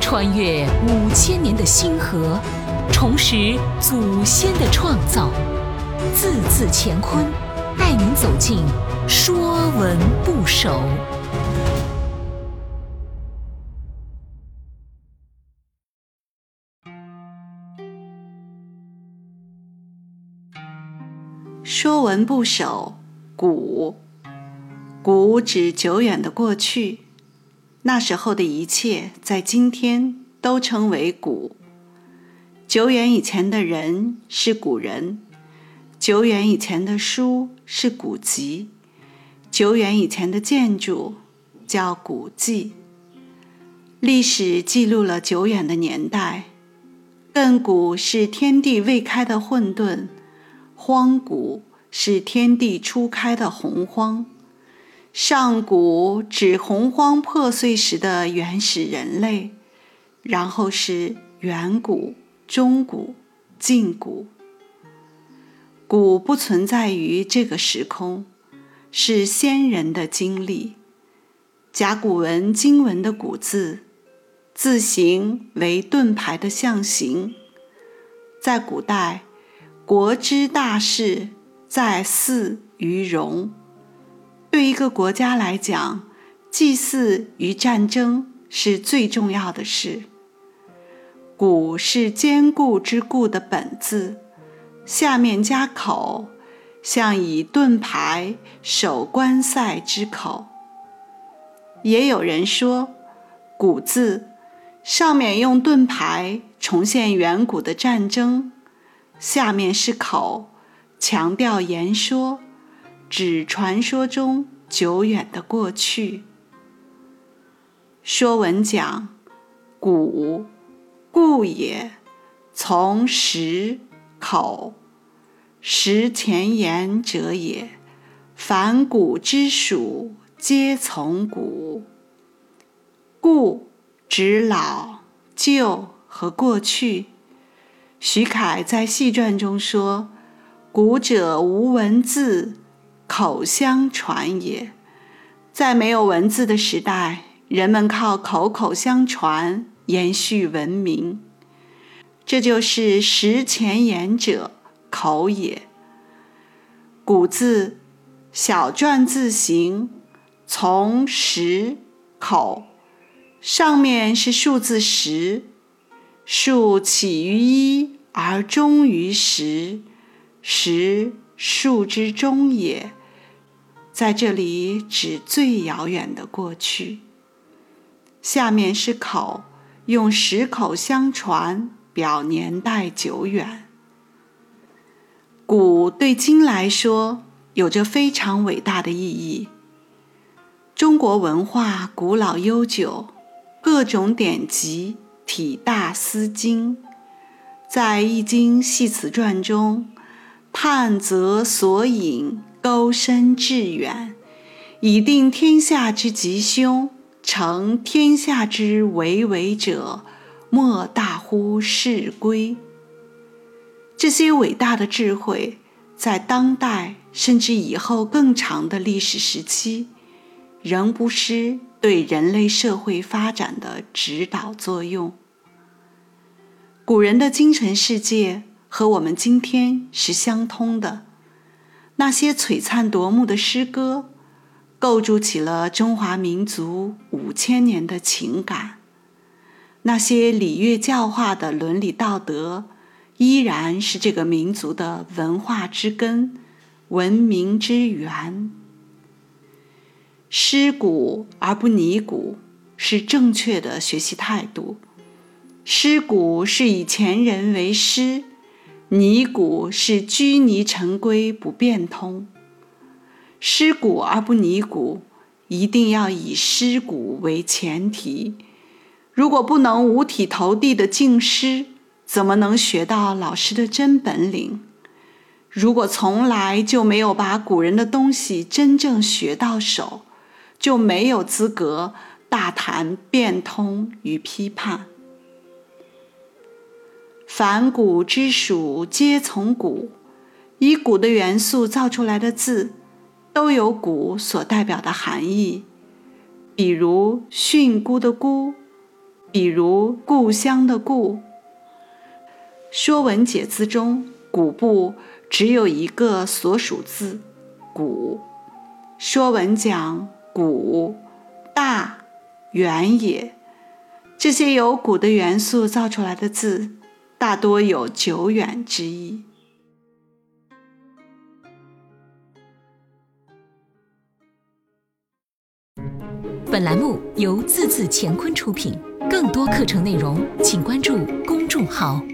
穿越五千年的星河，重拾祖先的创造，字字乾坤，带您走进《说文不首》。《说文部首》古，古指久远的过去，那时候的一切在今天都称为古。久远以前的人是古人，久远以前的书是古籍，久远以前的建筑叫古迹。历史记录了久远的年代，亘古是天地未开的混沌。荒古是天地初开的洪荒，上古指洪荒破碎时的原始人类，然后是远古、中古、近古。古不存在于这个时空，是先人的经历。甲骨文经文的“古”字，字形为盾牌的象形，在古代。国之大事，在祀于戎。对一个国家来讲，祭祀与战争是最重要的事。古是坚固之固的本字，下面加口，像以盾牌守关塞之口。也有人说，古字上面用盾牌重现远古的战争。下面是口，强调言说，指传说中久远的过去。《说文》讲：“古，故也，从实口，实前言者也。凡古之属，皆从古。故指老、旧和过去。”徐凯在《戏传》中说：“古者无文字，口相传也。”在没有文字的时代，人们靠口口相传延续文明。这就是食前言者口也。古字小篆字形，从十口，上面是数字十。数起于一而终于十，十数之终也。在这里指最遥远的过去。下面是口，用十口相传，表年代久远。古对今来说有着非常伟大的意义。中国文化古老悠久，各种典籍。体大思精，在《易经系辞传》中，探则索引，钩深致远，以定天下之吉凶，成天下之为为者，莫大乎是归。这些伟大的智慧，在当代甚至以后更长的历史时期，仍不失。对人类社会发展的指导作用。古人的精神世界和我们今天是相通的。那些璀璨夺目的诗歌，构筑起了中华民族五千年的情感；那些礼乐教化的伦理道德，依然是这个民族的文化之根、文明之源。诗古而不拟古，是正确的学习态度。诗古是以前人为师，泥古是拘泥成规不变通。诗古而不泥古，一定要以诗古为前提。如果不能五体投地的敬师，怎么能学到老师的真本领？如果从来就没有把古人的东西真正学到手，就没有资格大谈变通与批判。凡古之属，皆从古。以古的元素造出来的字，都有古所代表的含义。比如“训诂”的“诂”，比如故乡的“故”。《说文解字》中“古部”只有一个所属字“古”。《说文》讲“古，大，远也”，这些由“古”的元素造出来的字，大多有久远之意。本栏目由字字乾坤出品，更多课程内容请关注公众号。